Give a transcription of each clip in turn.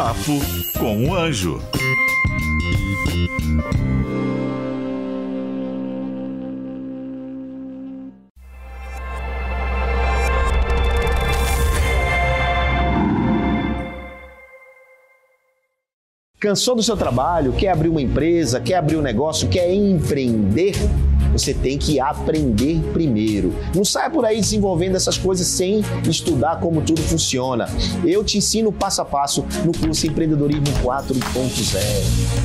Papo com o Anjo. Cansou do seu trabalho? Quer abrir uma empresa? Quer abrir um negócio? Quer empreender? Você tem que aprender primeiro. Não saia por aí desenvolvendo essas coisas sem estudar como tudo funciona. Eu te ensino passo a passo no curso Empreendedorismo 4.0.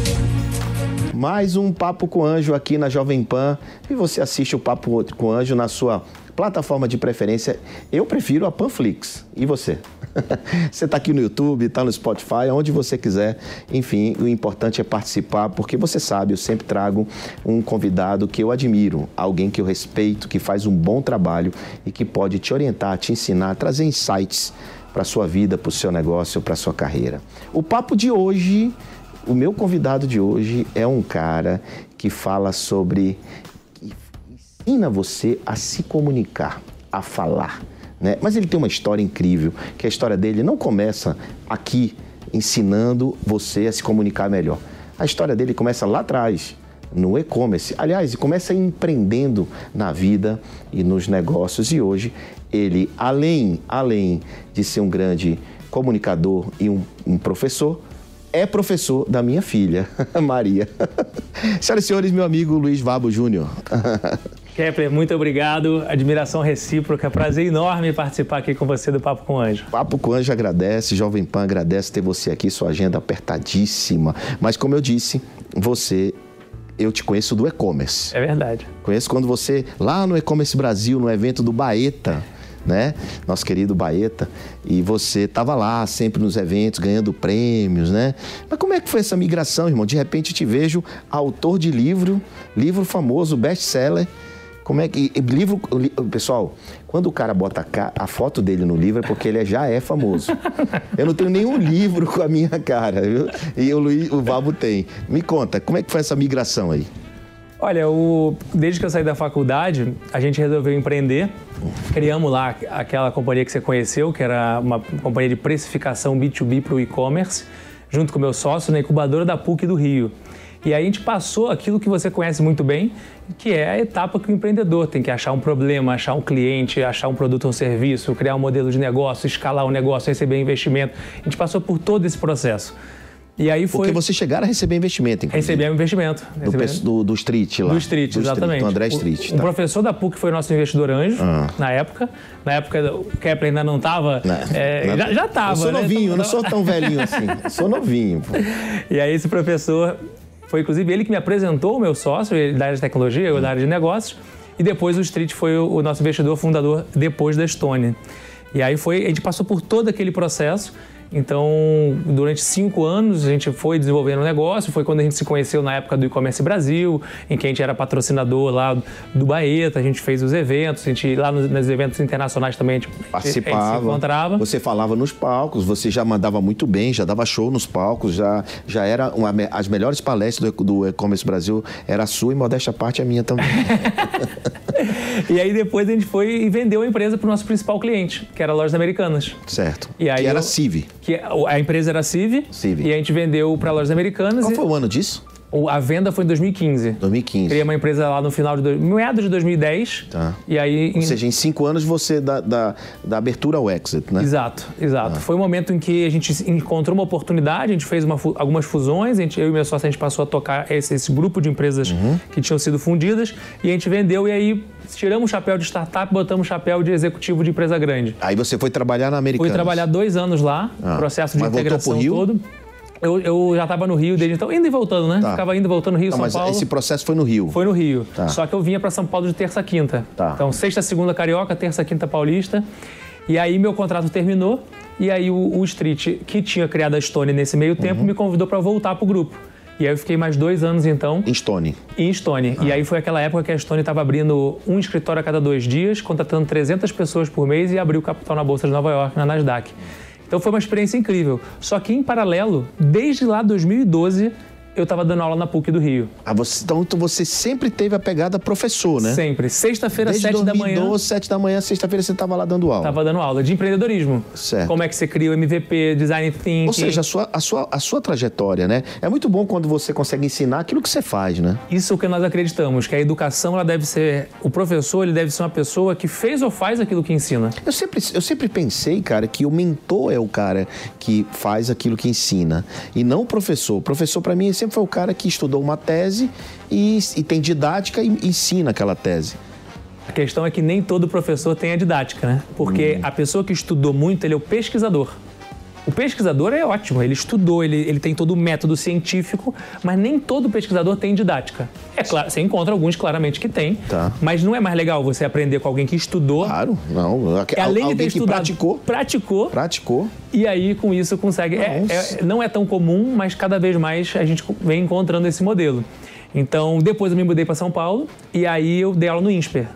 Mais um Papo com Anjo aqui na Jovem Pan e você assiste o Papo com Anjo na sua plataforma de preferência. Eu prefiro a Panflix. E você? você está aqui no YouTube, está no Spotify, onde você quiser. Enfim, o importante é participar, porque você sabe, eu sempre trago um convidado que eu admiro, alguém que eu respeito, que faz um bom trabalho e que pode te orientar, te ensinar, trazer insights para a sua vida, para o seu negócio, para a sua carreira. O papo de hoje, o meu convidado de hoje é um cara que fala sobre ensina você a se comunicar, a falar. Né? Mas ele tem uma história incrível, que a história dele não começa aqui ensinando você a se comunicar melhor. A história dele começa lá atrás, no e-commerce. Aliás, começa empreendendo na vida e nos negócios. E hoje ele, além, além de ser um grande comunicador e um, um professor, é professor da minha filha, Maria. Senhoras e senhores, meu amigo Luiz Vabo Júnior. Kepler, muito obrigado. Admiração recíproca. Prazer enorme participar aqui com você do Papo com Anjo. Papo com Anjo agradece, Jovem Pan agradece ter você aqui, sua agenda apertadíssima. Mas como eu disse, você eu te conheço do e-commerce. É verdade. Conheço quando você, lá no E-Commerce Brasil, no evento do Baeta, né? Nosso querido Baeta, e você estava lá sempre nos eventos, ganhando prêmios, né? Mas como é que foi essa migração, irmão? De repente eu te vejo autor de livro, livro famoso, best-seller, como é que. Livro. Pessoal, quando o cara bota a, foto dele no livro é porque ele já é famoso. Eu não tenho nenhum livro com a minha cara, viu? E o, Luiz, o Vabo tem. Me conta, como é que foi essa migração aí? Olha, o, desde que eu saí da faculdade, a gente resolveu empreender. Criamos lá aquela companhia que você conheceu, que era uma companhia de precificação B2B para o e-commerce, junto com o meu sócio na incubadora da PUC do Rio. E aí a gente passou aquilo que você conhece muito bem, que é a etapa que o empreendedor tem que achar um problema, achar um cliente, achar um produto ou um serviço, criar um modelo de negócio, escalar o um negócio, receber investimento. A gente passou por todo esse processo. E aí foi... Porque você chegaram a receber investimento, inclusive. Recebemos investimento. Do, do, do, Street lá. Do Street, do exatamente. do André Street. O, tá. o, professor da PUC foi nosso investidor anjo, ah. na época. Na época o Kepler ainda não estava... É, já, já estava, Eu sou né? novinho, eu não sou tão velhinho assim. Eu sou novinho, pô. E aí esse professor foi inclusive ele que me apresentou o meu sócio, ele da área de tecnologia, eu da área de negócios. E depois o Street foi o nosso investidor fundador depois da Stone. E aí foi, a gente passou por todo aquele processo então, durante cinco anos, a gente foi desenvolvendo o um negócio. Foi quando a gente se conheceu na época do e-commerce Brasil, em que a gente era patrocinador lá do Baeta. A gente fez os eventos, a gente lá nos, nos eventos internacionais também a gente, participava. A gente se encontrava. Você falava nos palcos, você já mandava muito bem, já dava show nos palcos, já, já era uma, as melhores palestras do, do e-commerce Brasil era a sua e modéstia parte a minha também. e aí depois a gente foi e vendeu a empresa para o nosso principal cliente, que era Lojas Americanas. Certo. E aí que era eu, CIV que a empresa era Civ, Civ. e a gente vendeu para lojas americanas. Qual e... foi o ano disso? A venda foi em 2015. 2015. Criei uma empresa lá no final de do... meados de 2010. Tá. E aí, Ou seja, em cinco anos você da, da, abertura ao exit, né? Exato, exato. Ah. Foi um momento em que a gente encontrou uma oportunidade, a gente fez uma, algumas fusões, a gente, eu e meu sócio a gente passou a tocar esse, esse grupo de empresas uhum. que tinham sido fundidas e a gente vendeu e aí tiramos o chapéu de startup, botamos o chapéu de executivo de empresa grande. Aí você foi trabalhar na Americana? Fui trabalhar dois anos lá, ah. processo de Mas integração voltou pro Rio? todo. Eu, eu já estava no Rio desde então, indo e voltando, né? Tá. Ficava indo e voltando Rio, Não, São mas Paulo. esse processo foi no Rio? Foi no Rio. Tá. Só que eu vinha para São Paulo de terça a quinta. Tá. Então, sexta, segunda carioca, terça, quinta paulista. E aí meu contrato terminou E aí o, o Street, que tinha criado a Stone nesse meio tempo, Uhum. me convidou para voltar pro grupo. E aí eu fiquei mais dois anos então Em Stone. em Stone. E aí foi aquela época que a Stone estava abrindo um escritório a cada dois dias, contratando 300 pessoas por mês e abriu capital na Bolsa de Nova York, na Nasdaq. Então foi uma experiência incrível. Só que em paralelo, desde lá 2012, eu estava dando aula na PUC do Rio. Ah, você, então tu- você sempre teve a pegada professor, né? Sempre. Sexta-feira, sete da manhã. 2012, 7 da manhã, sexta-feira você estava lá dando aula. Estava dando aula de empreendedorismo. Certo. Como é que você cria o MVP, design thinking. Ou seja, a sua, a, sua, a sua trajetória, né? É muito bom quando você consegue ensinar aquilo que você faz, né? Isso é o que nós acreditamos, que a educação ela deve ser. O professor ele deve ser uma pessoa que fez ou faz aquilo que ensina. Eu sempre, eu sempre pensei, cara, que o mentor é o cara que faz aquilo que ensina e não o professor. O professor, para mim, sempre foi o cara que estudou uma tese e, e tem didática e ensina aquela tese. A questão é que nem todo professor tem a didática, né? Porque a pessoa que estudou muito, ele é o pesquisador. O pesquisador é ótimo, ele estudou, ele, ele tem todo o método científico, mas nem todo pesquisador tem didática. É claro, você encontra alguns claramente que tem, Tá. mas não é mais legal você aprender com alguém que estudou, Claro, não. e além de alguém ter que estudado, praticou, praticou, praticou. e aí com isso consegue. é- é- não é tão comum, mas cada vez mais a gente vem encontrando esse modelo. Então, depois eu me mudei para São Paulo e aí eu dei aula no INSPER.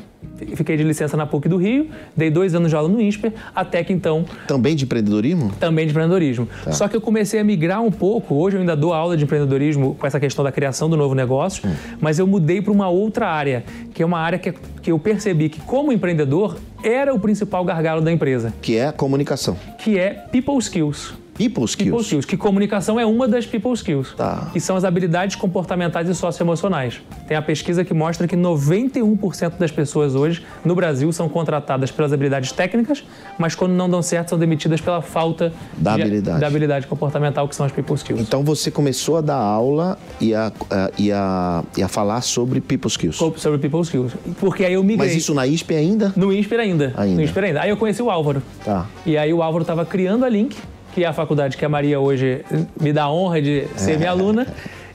Fiquei de licença na PUC do Rio, dei dois anos de aula no INSPER, até que então Também de empreendedorismo? também de empreendedorismo. Tá. Só que eu comecei a migrar um pouco. Hoje eu ainda dou aula de empreendedorismo com essa questão da criação do novo negócio, Hum. mas eu mudei para uma outra área, que é uma área que, que eu percebi que, como empreendedor, era o principal gargalo da empresa, Que é a comunicação. que é people skills. People skills. People skills, que comunicação é uma das people skills, Tá. que são as habilidades comportamentais e socioemocionais. Tem a pesquisa que mostra que 91% das pessoas hoje no Brasil são contratadas pelas habilidades técnicas, mas quando não dão certo são demitidas pela falta Da de- habilidade. da habilidade comportamental, que são as people skills. Então você começou a dar aula e a, a- e a, e a falar sobre people skills. Sobre people skills. Porque aí eu migrei. Mas isso na ISP ainda? No INSPER ainda. Ainda. No INSPER ainda. Aí eu conheci o Álvaro. Tá. E aí o Álvaro estava criando a Link, que é a faculdade que a Maria hoje me dá a honra de ser minha aluna.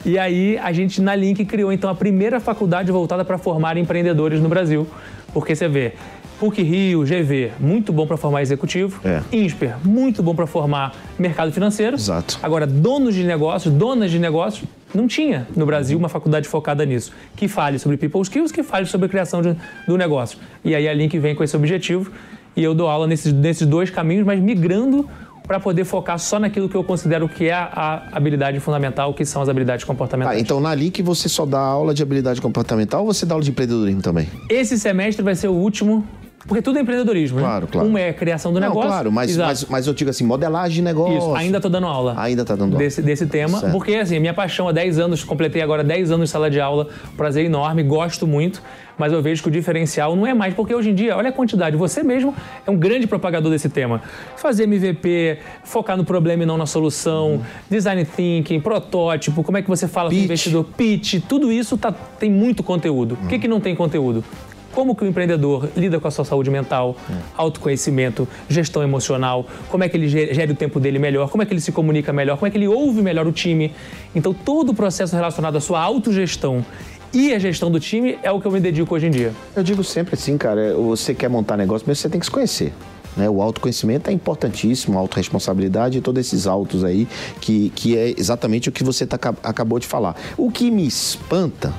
E aí a gente na Link criou então a primeira faculdade voltada para formar empreendedores no Brasil. Porque você vê, PUC Rio, GV, muito bom para formar executivo. É. INSPER, muito bom para formar mercado financeiro. Exato. Agora, donos de negócios, donas de negócios, não tinha no Brasil uma faculdade focada nisso. Que fale sobre people skills, que fale sobre a criação de- do negócio. E aí a Link vem com esse objetivo e eu dou aula nesses, nesses dois caminhos, mas migrando para poder focar só naquilo que eu considero que é a, habilidade fundamental, que são as habilidades Ah, comportamentais. então na Link você só dá aula de habilidade comportamental ou você dá aula de empreendedorismo também? Esse semestre vai ser o último, porque tudo é empreendedorismo, Claro, né? claro. Um é criação do Não, negócio. claro, mas, mas, mas eu digo assim, modelagem de negócio. Isso, ainda tô dando aula. Ainda tá dando aula. Desse, desse tema, Certo. porque assim, minha paixão há 10 anos, completei agora 10 anos de sala de aula, prazer enorme, gosto muito, mas eu vejo que o diferencial não é mais, porque hoje em dia, olha a quantidade, você mesmo é um grande propagador desse tema. Fazer MVP, focar no problema e não na solução, design thinking, protótipo, como é que você fala com o Pitch. investidor, pitch, tudo isso tá, tem muito conteúdo. O que, que não tem conteúdo? Como que o empreendedor lida com a sua saúde mental, autoconhecimento, gestão emocional, como é que ele ge- gere o tempo dele melhor, como é que ele se comunica melhor, como é que ele ouve melhor o time. Então, todo o processo relacionado à sua autogestão e a gestão do time é o que eu me dedico hoje em dia. Eu digo sempre assim, cara, você quer montar negócio, mas você tem que se conhecer. Né? O autoconhecimento é importantíssimo, a autorresponsabilidade e todos esses autos aí, que, que é exatamente o que você tá, acabou de falar. O que me espanta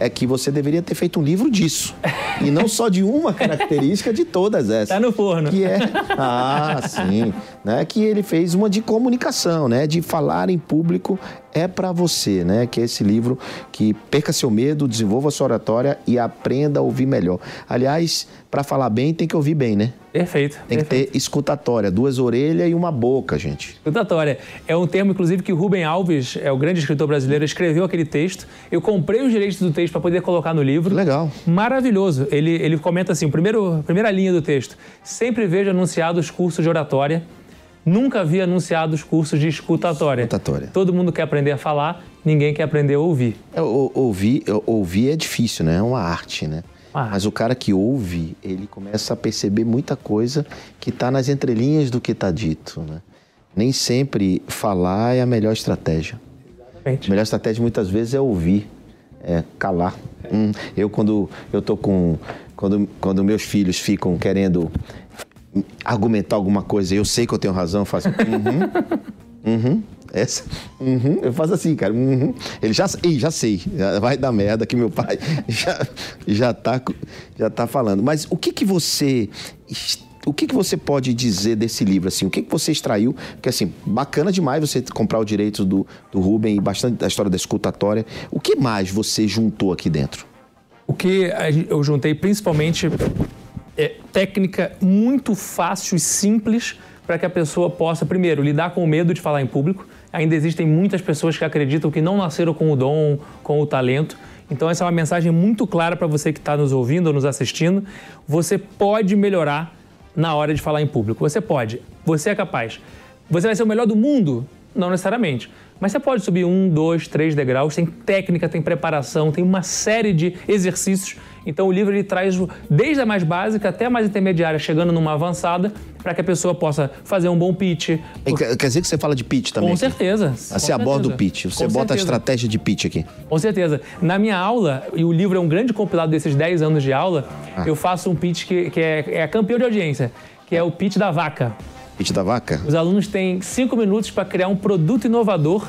é que você deveria ter feito um livro disso. E não só de uma característica, de todas essas. Tá no forno. Que é. Ah, sim. Né? Que ele fez uma de comunicação, né? De falar em público é para você, né? Que é esse livro que perca seu medo, desenvolva sua oratória e aprenda a ouvir melhor. Aliás, para falar bem, tem que ouvir bem, né? Perfeito. Tem que perfeito. ter escutatória, duas orelhas e uma boca, gente. Escutatória. É um termo, inclusive, que o Rubem Alves, é o grande escritor brasileiro, escreveu aquele texto. Eu comprei os direitos do texto para poder colocar no livro. Legal. Maravilhoso. Ele, ele comenta assim, primeiro, primeira linha do texto. Sempre vejo anunciados cursos de oratória. Nunca vi anunciados cursos de escutatória. Escutatória. Todo mundo quer aprender a falar, ninguém quer aprender a ouvir. É, o- Ouvir, ouvir é difícil, né? É uma arte, né? Arte. Mas o cara que ouve, ele começa a perceber muita coisa que está nas entrelinhas do que está dito, né? Nem sempre falar é a melhor estratégia. A Gente. melhor estratégia muitas vezes é ouvir, é calar. Hum, eu quando eu tô com quando quando meus filhos ficam querendo argumentar alguma coisa eu sei que eu tenho razão, eu faço. Uhum, uhum, essa, uhum, eu faço assim, cara. Uhum. Ele já, ih, já sei, já vai dar merda que meu pai já, já, tá, já tá falando. Mas o que que você o que, que você pode dizer desse livro? Assim, o que, que você extraiu? Porque, assim, bacana demais você comprar o direito do, do Ruben e bastante da história da escutatória. O que mais você juntou aqui dentro? O que eu juntei principalmente técnica muito fácil e simples para que a pessoa possa, primeiro, lidar com o medo de falar em público. Ainda existem muitas pessoas que acreditam que não nasceram com o dom, com o talento. Então, essa é uma mensagem muito clara para você que está nos ouvindo ou nos assistindo. Você pode melhorar na hora de falar em público. Você pode, você é capaz. Você vai ser o melhor do mundo? Não necessariamente. Mas você pode subir um, dois, três degraus, tem técnica, tem preparação, tem uma série de exercícios. Então o livro ele traz desde a mais básica até a mais intermediária, chegando numa avançada, para que a pessoa possa fazer um bom pitch. Quer dizer que você fala de pitch também? Com aqui? certeza. Você com aborda certeza. o pitch, você Com bota a certeza. estratégia de pitch aqui. Com certeza. Na minha aula, e o livro é um grande compilado desses 10 anos de aula, Ah. eu faço um pitch que, que é, é campeão de audiência, que é o pitch da vaca. Pitch da vaca? Os alunos têm cinco minutos para criar um produto inovador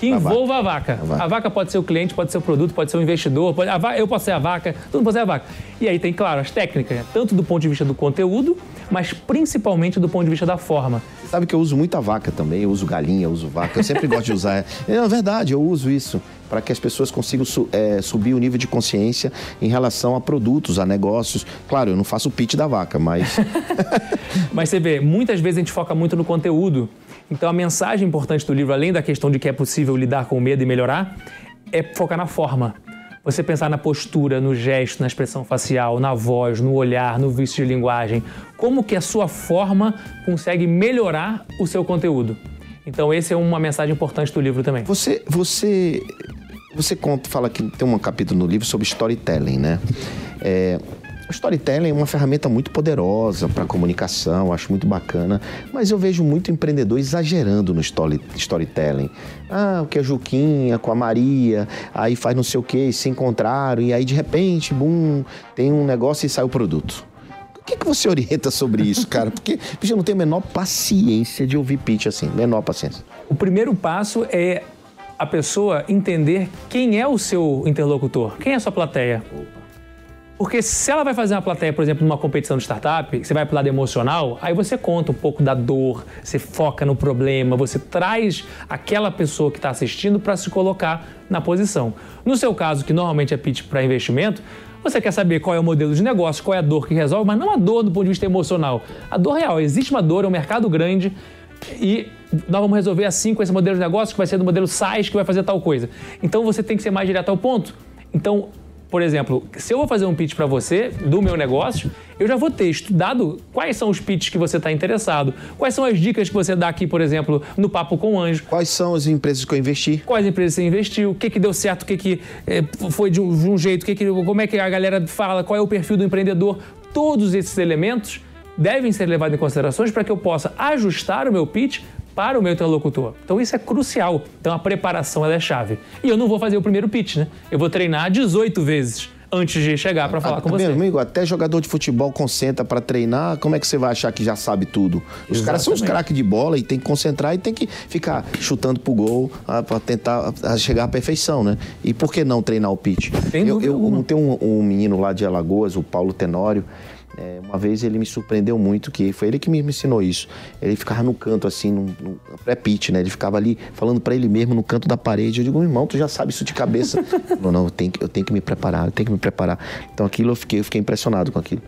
que envolva a vaca. A vaca. A vaca pode ser o cliente, pode ser o produto, pode ser o investidor, pode- eu posso ser a vaca, todo mundo pode ser a vaca. E aí tem, claro, as técnicas, né? tanto do ponto de vista do conteúdo, mas principalmente do ponto de vista da forma. Sabe que eu uso muita vaca também, eu uso galinha, eu uso vaca, eu sempre gosto de usar. É verdade, eu uso isso para que as pessoas consigam é, subir o nível de consciência em relação a produtos, a negócios. Claro, eu não faço o pitch da vaca, mas Mas você vê, muitas vezes a gente foca muito no conteúdo. Então a mensagem importante do livro, além da questão de que é possível lidar com o medo e melhorar, é focar na forma. Você pensar na postura, no gesto, na expressão facial, na voz, no olhar, no vício de linguagem. Como que a sua forma consegue melhorar o seu conteúdo. Então essa é uma mensagem importante do livro também. você você você conta, fala que tem um capítulo no livro sobre storytelling, né? É, o storytelling é uma ferramenta muito poderosa para comunicação, acho muito bacana, mas eu vejo muito empreendedor exagerando no story, storytelling. Ah, o que a Juquinha com a Maria, aí faz não sei o que, se encontraram, e aí de repente, bum, tem um negócio e sai o produto. O que, que você orienta sobre isso, cara? Porque eu não tenho a menor paciência de ouvir pitch assim, menor paciência. O primeiro passo é a pessoa entender quem é o seu interlocutor, quem é a sua plateia. Porque se ela vai fazer uma plateia, por exemplo, numa competição de startup, você vai pro lado emocional, aí você conta um pouco da dor, você foca no problema, você traz aquela pessoa que está assistindo para se colocar na posição. No seu caso, que normalmente é pitch para investimento, você quer saber qual é o modelo de negócio, qual é a dor que resolve, mas não a dor do ponto de vista emocional. A dor real. Existe uma dor, é um mercado grande, e nós vamos resolver assim com esse modelo de negócio, que vai ser do modelo SaaS, que vai fazer tal coisa. Então você tem que ser mais direto ao ponto. Então, por exemplo, se eu vou fazer um pitch para você do meu negócio, eu já vou ter estudado quais são os pitches que você está interessado, quais são as dicas que você dá aqui, por exemplo, no Papo com o Anjo, Quais são as empresas que eu investi? quais empresas você investiu, o que, que deu certo, o que, que eh, foi de um, de um jeito, o que que, como é que a galera fala, qual é o perfil do empreendedor. Todos esses elementos devem ser levados em considerações para que eu possa ajustar o meu pitch para o meu interlocutor. Então isso é crucial. Então a preparação é chave. E eu não vou fazer o primeiro pitch, né? Eu vou treinar 18 vezes antes de chegar para falar Ah, com meu você. amigo, até jogador de futebol concentra pra treinar, como é que você vai achar que já sabe tudo? Os caras são os Exatamente. craques de bola e tem que concentrar e tem que ficar chutando pro gol ah, pra tentar ah, chegar à perfeição, né? E por que não treinar o pitch? Sem eu, eu alguma. tem um, um menino lá de Alagoas, o Paulo Tenório. É, uma vez ele me surpreendeu muito, que foi ele que me ensinou isso. Ele ficava no canto, assim, no, no pré-pitch, né? Ele ficava ali falando pra ele mesmo no canto da parede. Eu digo, irmão, tu já sabe isso de cabeça. não, não, eu tenho, que, eu tenho que me preparar, eu tenho que me preparar. Então aquilo eu fiquei, eu fiquei impressionado com aquilo.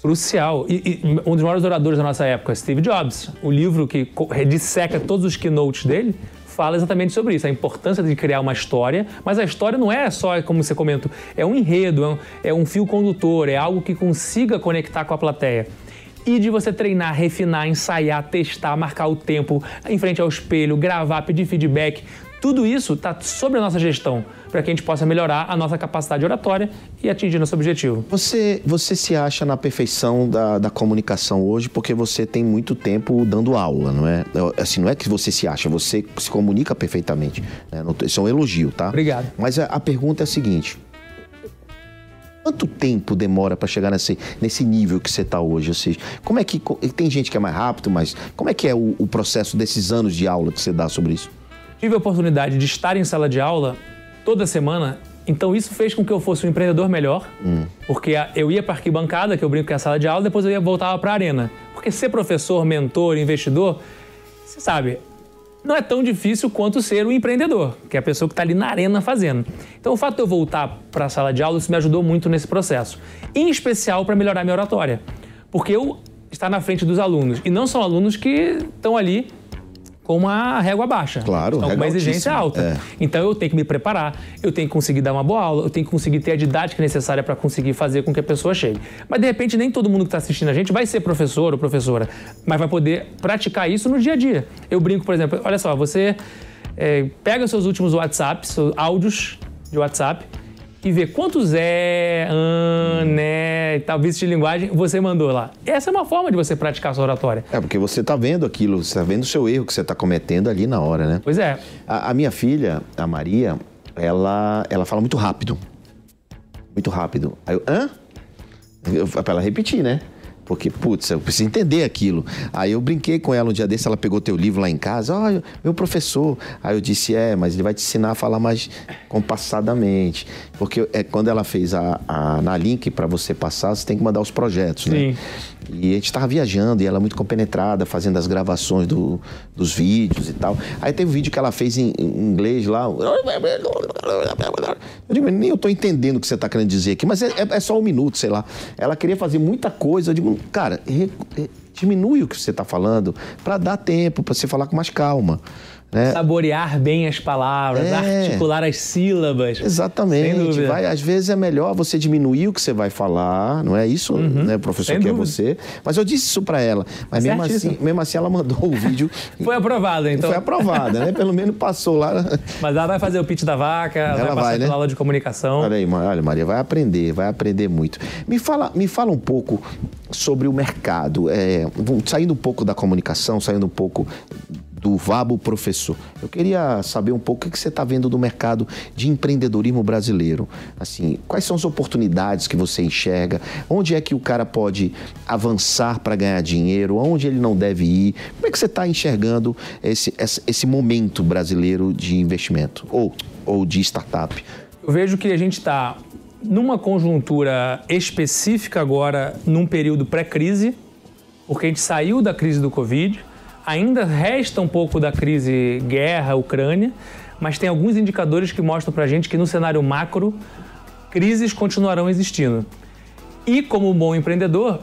Crucial. E, e um dos maiores oradores da nossa época, Steve Jobs. O livro que disseca todos os keynotes dele fala exatamente sobre isso, a importância de criar uma história, mas a história não é só, como você comentou, é um enredo, é um, é um fio condutor, é algo que consiga conectar com a plateia. E de você treinar, refinar, ensaiar, testar, marcar o tempo, em frente ao espelho, gravar, pedir feedback, tudo isso está sob a nossa gestão, para que a gente possa melhorar a nossa capacidade oratória e atingir nosso objetivo. Você, você se acha na perfeição da, da comunicação hoje porque você tem muito tempo dando aula, não é? Assim, não é que você se acha, você se comunica perfeitamente. Né? Isso é um elogio, tá? Obrigado. Mas a, a pergunta é a seguinte: Quanto tempo demora para chegar nesse, nesse nível que você está hoje? Ou seja, como é que. Tem gente que é mais rápido, mas como é que é o, o processo desses anos de aula que você dá sobre isso? Tive a oportunidade de estar em sala de aula toda semana, então isso fez com que eu fosse um empreendedor melhor, Hum. porque a- eu ia para arquibancada, que eu brinco que é a sala de aula, depois eu ia voltar para a arena. Porque ser professor, mentor, investidor, você sabe, não é tão difícil quanto ser um empreendedor, que é a pessoa que está ali na arena fazendo. Então, o fato de eu voltar para a sala de aula, isso me ajudou muito nesse processo. Em especial para melhorar minha oratória. Porque eu estar na frente dos alunos, e não são alunos que estão ali com uma régua baixa. Claro, estão com uma exigência altíssima, alta. é. Então eu tenho que me preparar, eu tenho que conseguir dar uma boa aula, eu tenho que conseguir ter a didática necessária para conseguir fazer com que a pessoa chegue. Mas de repente nem todo mundo que está assistindo a gente vai ser professor ou professora, mas vai poder praticar isso no dia a dia. Eu brinco, por exemplo, olha só, você é, pega seus últimos WhatsApps, seus áudios de WhatsApp e vê quantos é, an, né, e tal, vício de linguagem você mandou lá. Essa é uma forma de você praticar a sua oratória. É, porque você está vendo aquilo, você está vendo o seu erro que você está cometendo ali na hora, né? Pois é. A, a minha filha, a Maria, ela, ela fala muito rápido. Muito rápido. Aí eu, hã? Pra ela repetir, né? Porque, putz, eu preciso entender aquilo. Aí eu brinquei com ela um dia desse, ela pegou teu livro lá em casa. Ó, meu professor. Aí eu disse, é, mas ele vai te ensinar a falar mais compassadamente. Porque é, quando ela fez a, a, na link para você passar, você tem que mandar os projetos, né? Sim. E a gente tava viajando e ela muito compenetrada, fazendo as gravações do- dos vídeos e tal. Aí teve um vídeo que ela fez em, em inglês lá. Eu digo, nem eu tô entendendo o que você tá querendo dizer aqui, mas é, é- é só um minuto, sei lá. Ela queria fazer muita coisa. Eu digo, cara, re- re- diminui o que você tá falando para dar tempo, para você falar com mais calma. Né? Saborear bem as palavras, É. articular as sílabas. Exatamente. Vai, às vezes é melhor você diminuir o que você vai falar, não é isso, né, professor, Uhum. Sem que dúvida. é você. Mas eu disse isso pra ela. Mas mesmo assim, mesmo assim ela mandou o vídeo. Foi aprovado, então. Foi aprovada, né? Pelo menos passou lá. Mas ela vai fazer o pitch da vaca, ela, vai Ela passar vai, né? aula de comunicação. Olha aí, olha, Maria, vai aprender, vai aprender muito. Me fala, me fala um pouco sobre o mercado. É, saindo um pouco da comunicação, saindo um pouco do Vabo Professor. Eu queria saber um pouco o que você está vendo do mercado de empreendedorismo brasileiro. Assim, quais são as oportunidades que você enxerga? Onde é que o cara pode avançar para ganhar dinheiro? Onde ele não deve ir? Como é que você está enxergando esse, esse, esse momento brasileiro de investimento ou, ou de startup? Eu vejo que a gente está numa conjuntura específica agora, num período pré-crise, porque a gente saiu da crise do Covid, ainda resta um pouco da crise guerra, Ucrânia, mas tem alguns indicadores que mostram para a gente que no cenário macro, crises continuarão existindo. E como um bom empreendedor,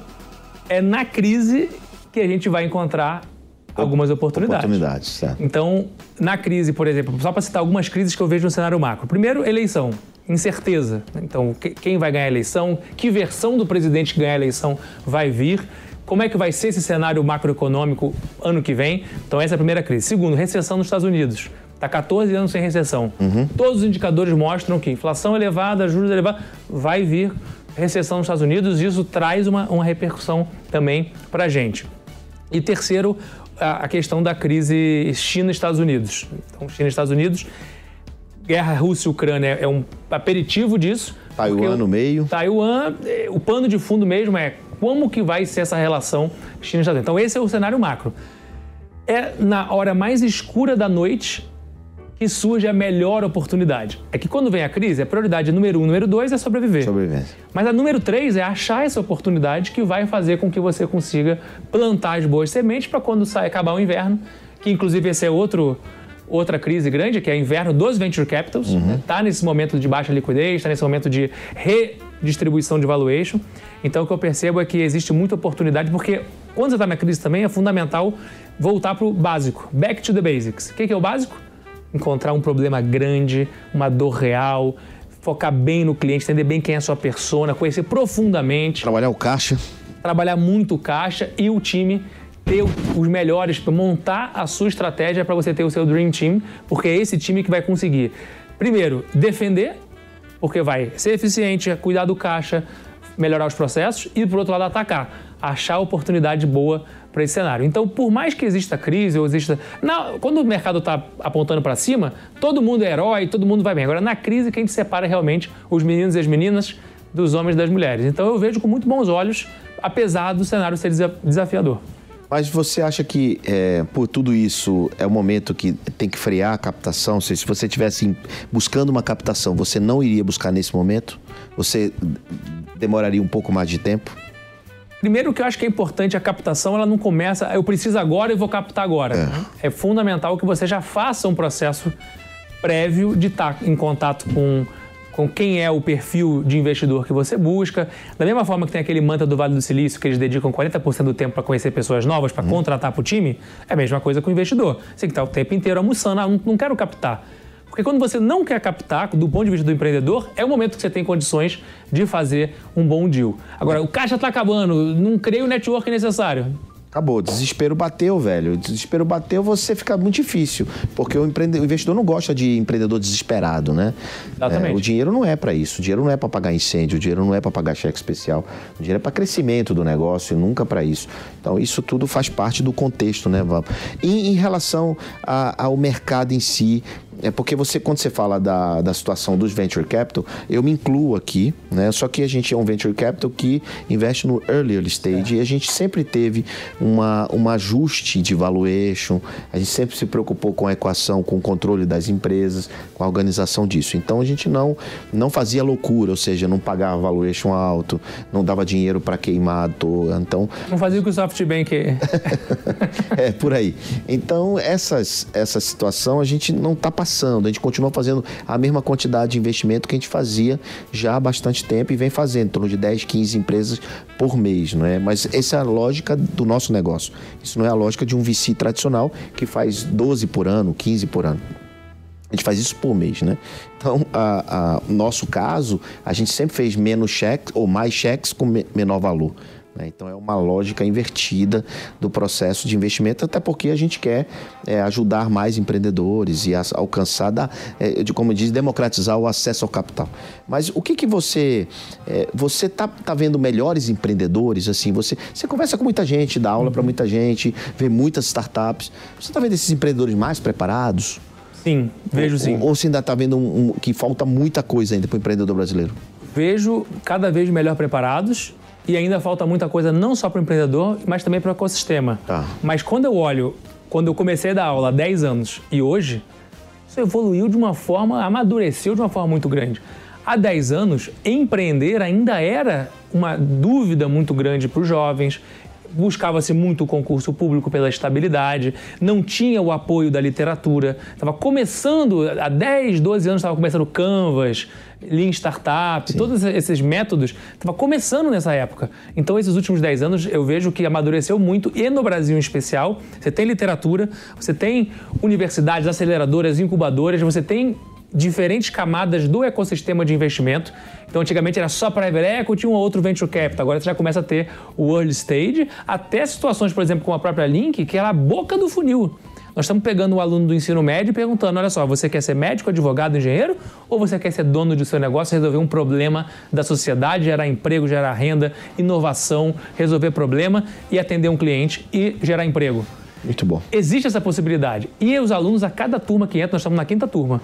é na crise que a gente vai encontrar algumas oportunidades. Oportunidades, certo. Então, na crise, por exemplo, só para citar algumas crises que eu vejo no cenário macro. Primeiro, eleição. Incerteza. Então, que- quem vai ganhar a eleição? Que versão do presidente que ganhar a eleição vai vir? Como é que vai ser esse cenário macroeconômico ano que vem? Então, essa é a primeira crise. Segundo, recessão nos Estados Unidos. Está 14 anos sem recessão. Todos os indicadores mostram que inflação elevada, juros elevados, vai vir recessão nos Estados Unidos e isso traz uma, uma repercussão também para a gente. E terceiro, a a questão da crise China-Estados Unidos. Então, China e Estados Unidos, guerra Rússia e Ucrânia é um aperitivo disso. Taiwan no meio. Taiwan, eh, o pano de fundo mesmo é como que vai ser essa relação China e Estados Unidos. Então, esse é o cenário macro. É na hora mais escura da noite que surge a melhor oportunidade. É que quando vem a crise, a prioridade número um, número dois é sobreviver. Sobrevivência. Mas a número três é achar essa oportunidade que vai fazer com que você consiga plantar as boas sementes para quando sai acabar o inverno, que inclusive esse é outro outra crise grande, que é o inverno dos venture capitals, está nesse momento de baixa liquidez, está nesse momento de redistribuição de valuation. Então o que eu percebo é que existe muita oportunidade, porque quando você está na crise também é fundamental voltar para o básico, back to the basics. O que que é o básico? Encontrar um problema grande, uma dor real, focar bem no cliente, entender bem quem é a sua persona, conhecer profundamente, Trabalhar o caixa. trabalhar muito o caixa e o time ter os melhores, montar a sua estratégia para você ter o seu dream team, porque é esse time que vai conseguir, primeiro, defender, porque vai ser eficiente, cuidar do caixa, melhorar os processos e, por outro lado, atacar, achar oportunidade boa para esse cenário. Então, por mais que exista crise ou exista. Na- quando o mercado está apontando para cima, todo mundo é herói, todo mundo vai bem. Agora, na crise, que a gente separa realmente os meninos e as meninas dos homens e das mulheres. Então eu vejo com muito bons olhos, apesar do cenário ser desafiador. Mas você acha que, é, por tudo isso, é o momento que tem que frear a captação? Se, se você estivesse buscando uma captação, você não iria buscar nesse momento? Você demoraria um pouco mais de tempo? Primeiro que eu acho que é importante a captação, ela não começa, eu preciso agora e vou captar agora. É. é fundamental que você já faça um processo prévio de estar em contato com com quem é o perfil de investidor que você busca. Da mesma forma que tem aquele mantra do Vale do Silício, que eles dedicam 40% do tempo para conhecer pessoas novas, para uhum. contratar para o time, é a mesma coisa com o investidor. Você tem que estar o tempo inteiro almoçando, ah, não, não quero captar. Porque quando você não quer captar, do ponto de vista do empreendedor, é o momento que você tem condições de fazer um bom deal. Agora, o caixa está acabando, não criei o network necessário. Acabou, desespero bateu, velho. Desespero bateu, você fica muito difícil. Porque o, empreendedor, o investidor não gosta de empreendedor desesperado, né? Exatamente. É, o dinheiro não é para isso. O dinheiro não é para pagar incêndio, o dinheiro não é para pagar cheque especial. O dinheiro é para crescimento do negócio, nunca para isso. Então, isso tudo faz parte do contexto, né, Val? E em relação a, ao mercado em si, é porque você, quando você fala da, da situação dos venture capital, eu me incluo aqui, né? Só que a gente é um venture capital que investe no early stage é. e a gente sempre teve uma, um ajuste de valuation, a gente sempre se preocupou com a equação, com o controle das empresas, com a organização disso. Então a gente não, não fazia loucura, ou seja, não pagava valuation alto, não dava dinheiro para queimar à toa. Então, não fazia o que o SoftBank é, por aí. Então, essas, essa situação a gente não está passando passando, a gente continua fazendo a mesma quantidade de investimento que a gente fazia já há bastante tempo e vem fazendo, em torno de 10, 15 empresas por mês, não é? Mas essa é a lógica do nosso negócio. Isso não é a lógica de um VC tradicional que faz 12 por ano, 15 por ano. A gente faz isso por mês, né? Então, o nosso caso, a gente sempre fez menos cheques ou mais cheques com menor valor. Né? Então é uma lógica invertida do processo de investimento, até porque a gente quer é, ajudar mais empreendedores e alcançar, da, é, de, como diz, democratizar o acesso ao capital. Mas o que, que você. É, você está tá vendo melhores empreendedores? assim Você, você conversa com muita gente, dá aula para muita gente, vê muitas startups. Você está vendo esses empreendedores mais preparados? Sim, vejo sim. Ou, ou você ainda está vendo um, um, que falta muita coisa ainda para o empreendedor brasileiro? Vejo cada vez melhor preparados e ainda falta muita coisa não só para o empreendedor, mas também para o ecossistema. Tá. Mas quando eu olho, quando eu comecei a dar aula há 10 anos e hoje, isso evoluiu de uma forma, amadureceu de uma forma muito grande. Há 10 anos, empreender ainda era uma dúvida muito grande para os jovens buscava-se muito o concurso público pela estabilidade, não tinha o apoio da literatura, estava começando, há 10, 12 anos estava começando Canvas, Lean Startup, Sim. todos esses métodos, estava começando nessa época. Então, esses últimos 10 anos eu vejo que amadureceu muito, e no Brasil em especial, você tem literatura, você tem universidades, aceleradoras, incubadoras, você tem diferentes camadas do ecossistema de investimento. Então, antigamente era só private equity e um outro venture capital. Agora você já começa a ter o early stage, até situações, por exemplo, com a própria Link, que é a boca do funil. Nós estamos pegando o um aluno do ensino médio e perguntando: olha só, você quer ser médico, advogado, engenheiro? Ou você quer ser dono do seu negócio, resolver um problema da sociedade, gerar emprego, gerar renda, inovação, resolver problema e atender um cliente e gerar emprego? Muito bom. Existe essa possibilidade. E os alunos, a cada turma que entra, nós estamos na quinta turma.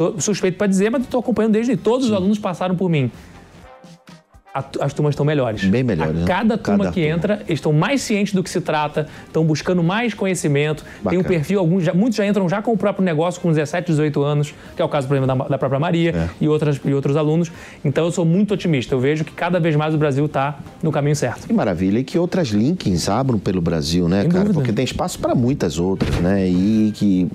Sou suspeito para dizer, mas estou acompanhando desde todos Sim. os alunos passaram por mim as turmas estão melhores. Bem melhores. A né? cada turma cada que turma. entra, estão mais cientes do que se trata, estão buscando mais conhecimento, Bacana. tem um perfil, alguns já, muitos já entram já com o próprio negócio com 17, 18 anos, que é o caso, por exemplo, da, da própria Maria é. e, outras, e outros alunos. Então eu sou muito otimista. Eu vejo que cada vez mais o Brasil está no caminho certo. Que maravilha. E que outras links abram pelo Brasil, né, Sem cara? Dúvida. Porque tem espaço para muitas outras, né? E que,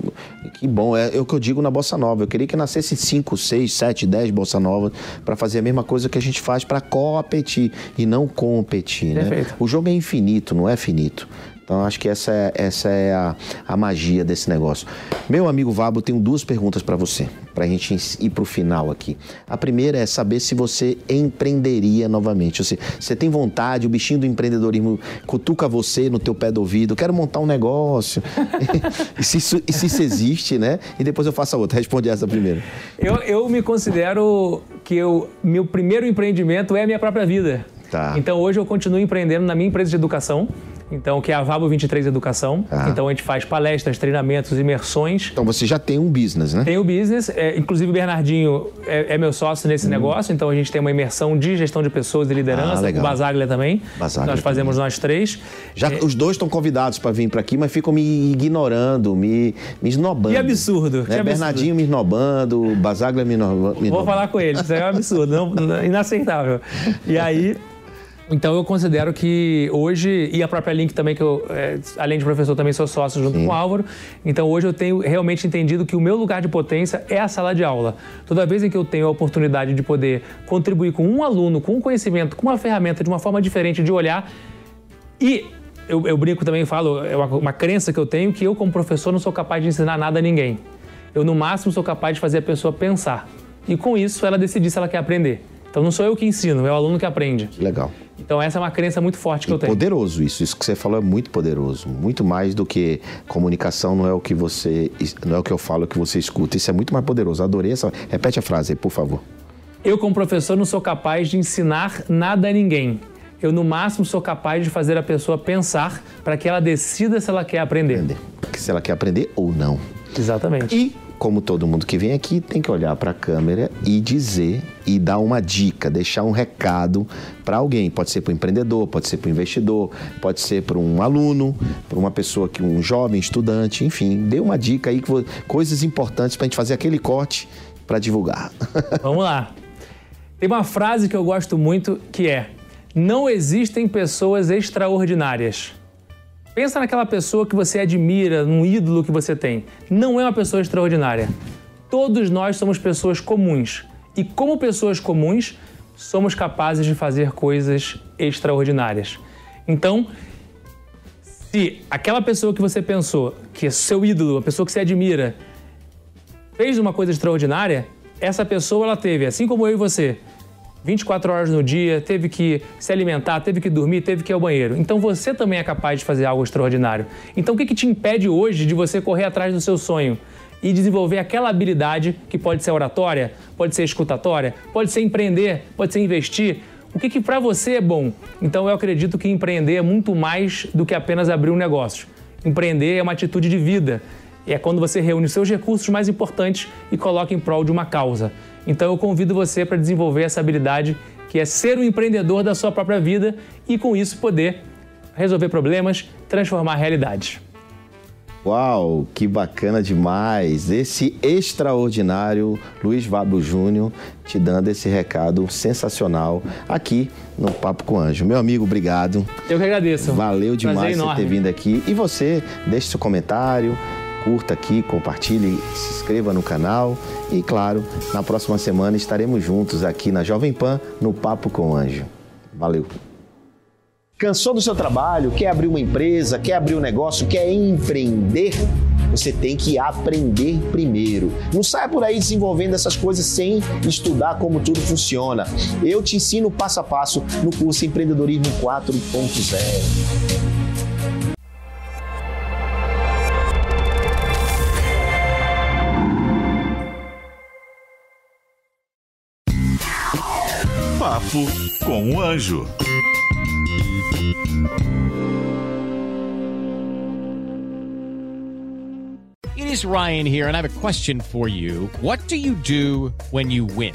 que bom. É, é, o que eu digo na Bossa Nova. Eu queria que nascesse 5, 6, 7, 10 Bossa Nova para fazer a mesma coisa que a gente faz para competir e não competir. Né? O jogo é infinito, não é finito. Então, acho que essa é, essa é a, a magia desse negócio. Meu amigo Vabo, tenho duas perguntas para você, para a gente ir para o final aqui. A primeira é saber se você empreenderia novamente. Você, você tem vontade, o bichinho do empreendedorismo cutuca você no teu pé do ouvido, quero montar um negócio. e, se isso, e se isso existe, né? E depois eu faço a outra. Responde essa primeiro. Eu, eu me considero que eu, meu primeiro empreendimento é a minha própria vida. Tá. Então hoje eu continuo empreendendo na minha empresa de educação. Então, que é a Vabo 23 Educação. Ah. Então, a gente faz palestras, treinamentos, imersões. Então você já tem um business, né? Tem o business, é, inclusive o Bernardinho é, é meu sócio nesse negócio, então a gente tem uma imersão de gestão de pessoas e liderança, Hum. Ah, legal. o Basaglia também. Basaglia nós fazemos nós três. Já os dois estão convidados para vir para aqui, mas ficam me ignorando, me, me esnobando. Que absurdo, Né? que absurdo. Bernardinho me esnobando, Basaglia me, no, me Vou esnobando. falar com eles, isso é um absurdo, não- inaceitável. E aí, então eu considero que hoje, e a própria Link também, que eu, é, além de professor, também sou sócio junto com o Álvaro, então hoje eu tenho realmente entendido que o meu lugar de potência é a sala de aula. Toda vez em que eu tenho a oportunidade de poder contribuir com um aluno, com um conhecimento, com uma ferramenta, de uma forma diferente de olhar, e eu, eu brinco também e falo, é uma, uma crença que eu tenho, que eu, como professor, não sou capaz de ensinar nada a ninguém. Eu, no máximo, sou capaz de fazer a pessoa pensar. E com isso, ela decidir se ela quer aprender. Então, não sou eu que ensino, é o aluno que aprende. Legal. Então, essa é uma crença muito forte que eu tenho. Poderoso isso, isso que você falou é muito poderoso, muito mais do que comunicação não é o que você, não é o que eu falo, é o que você escuta. Isso é muito mais poderoso. Adorei essa. Repete a frase aí, por favor. Eu, como professor, não sou capaz de ensinar nada a ninguém. Eu, no máximo, sou capaz de fazer a pessoa pensar para que ela decida se ela quer aprender. Entender. Se ela quer aprender ou não. Exatamente. E, como todo mundo que vem aqui, tem que olhar para a câmera e dizer e dar uma dica, deixar um recado para alguém. Pode ser para o empreendedor, pode ser para o investidor, pode ser para um aluno, para uma pessoa que um jovem estudante, enfim, dê uma dica aí, que coisas importantes para a gente fazer aquele corte para divulgar. Vamos lá. Tem uma frase que eu gosto muito que é: Não existem pessoas extraordinárias. Pensa naquela pessoa que você admira, num ídolo que você tem. Não é uma pessoa extraordinária. Todos nós somos pessoas comuns. E como pessoas comuns, somos capazes de fazer coisas extraordinárias. Então, se aquela pessoa que você pensou, que é seu ídolo, a pessoa que você admira, fez uma coisa extraordinária, essa pessoa ela teve, assim como eu e você, 24 horas no dia, teve que se alimentar, teve que dormir, teve que ir ao banheiro. Então você também é capaz de fazer algo extraordinário. Então o que, que te impede hoje de você correr atrás do seu sonho e desenvolver aquela habilidade que pode ser oratória, pode ser escutatória, pode ser empreender, pode ser investir? O que, que para você é bom? Então eu acredito que empreender é muito mais do que apenas abrir um negócio. Empreender é uma atitude de vida. É quando você reúne os seus recursos mais importantes e coloca em prol de uma causa. Então eu convido você para desenvolver essa habilidade que é ser um empreendedor da sua própria vida e com isso poder resolver problemas, transformar realidades. Uau, que bacana demais! Esse extraordinário Luiz Vabo Júnior te dando esse recado sensacional aqui no Papo com Anjo. Meu amigo, obrigado. Eu que agradeço. Valeu Prazer demais você enorme. ter vindo aqui. E você, deixe seu comentário, curta aqui, compartilhe, se inscreva no canal. E claro, na próxima semana estaremos juntos aqui na Jovem Pan no Papo com Anjo. Valeu! Cansou do seu trabalho? Quer abrir uma empresa? Quer abrir um negócio? Quer empreender? Você tem que aprender primeiro. Não saia por aí desenvolvendo essas coisas sem estudar como tudo funciona. Eu te ensino passo a passo no curso Empreendedorismo 4.0. Papo com o Anjo. It is Ryan here, and I have a question for you. What do you do when you win?